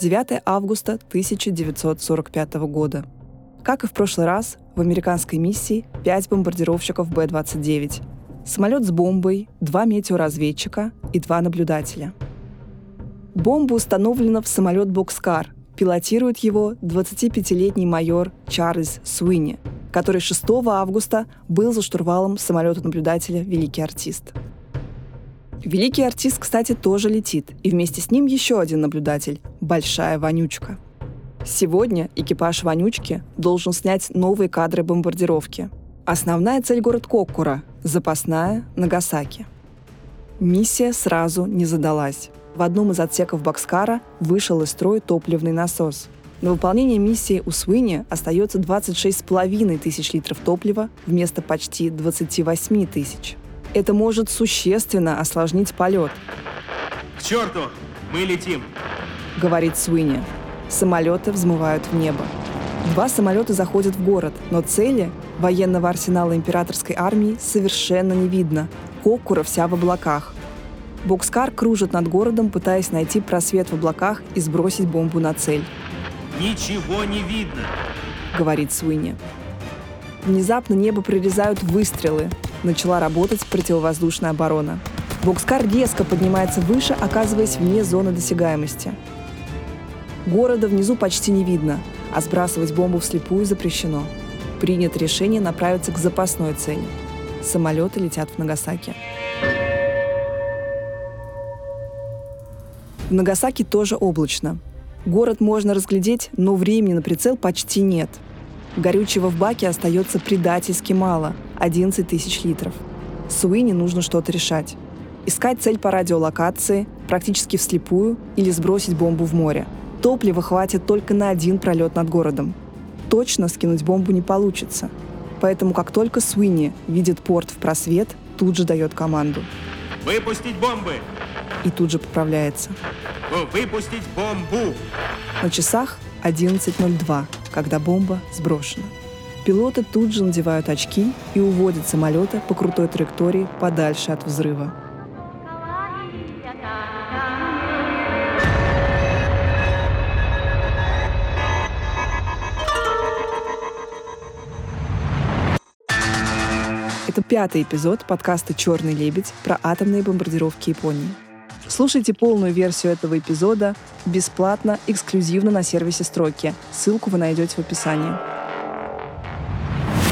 9 августа 1945 года. Как и в прошлый раз, в американской миссии 5 бомбардировщиков Б-29, самолет с бомбой, два метеоразведчика и два наблюдателя. Бомба установлена в самолет «Бокскар», пилотирует его 25-летний майор Чарльз Суини, который 6 августа был за штурвалом самолета-наблюдателя «Великий артист». Великий артист, кстати, тоже летит, и вместе с ним еще один наблюдатель – Большая Вонючка. Сегодня экипаж Вонючки должен снять новые кадры бомбардировки. Основная цель – город Коккура, запасная – Нагасаки. Миссия сразу не задалась. В одном из отсеков Бокскара вышел из строя топливный насос. На выполнение миссии у Свини остается 26,5 тысяч литров топлива вместо почти 28 тысяч. Это может существенно осложнить полет. К черту! Мы летим! Говорит Суини. Самолеты взмывают в небо. Два самолета заходят в город, но цели военного арсенала императорской армии совершенно не видно. Кокура вся в облаках. Бокскар кружит над городом, пытаясь найти просвет в облаках и сбросить бомбу на цель. Ничего не видно, говорит Суини. Внезапно небо прорезают выстрелы начала работать противовоздушная оборона. Бокскар резко поднимается выше, оказываясь вне зоны досягаемости. Города внизу почти не видно, а сбрасывать бомбу вслепую запрещено. Принято решение направиться к запасной цели. Самолеты летят в Нагасаки. В Нагасаки тоже облачно. Город можно разглядеть, но времени на прицел почти нет. Горючего в баке остается предательски мало – 11 тысяч литров. Суини нужно что-то решать. Искать цель по радиолокации, практически вслепую, или сбросить бомбу в море. Топлива хватит только на один пролет над городом. Точно скинуть бомбу не получится. Поэтому как только Суини видит порт в просвет, тут же дает команду. «Выпустить бомбы!» И тут же поправляется. «Выпустить бомбу!» На часах 11.02, когда бомба сброшена. Пилоты тут же надевают очки и уводят самолеты по крутой траектории подальше от взрыва. Это пятый эпизод подкаста «Черный лебедь» про атомные бомбардировки Японии. Слушайте полную версию этого эпизода бесплатно, эксклюзивно на сервисе «Строки». Ссылку вы найдете в описании.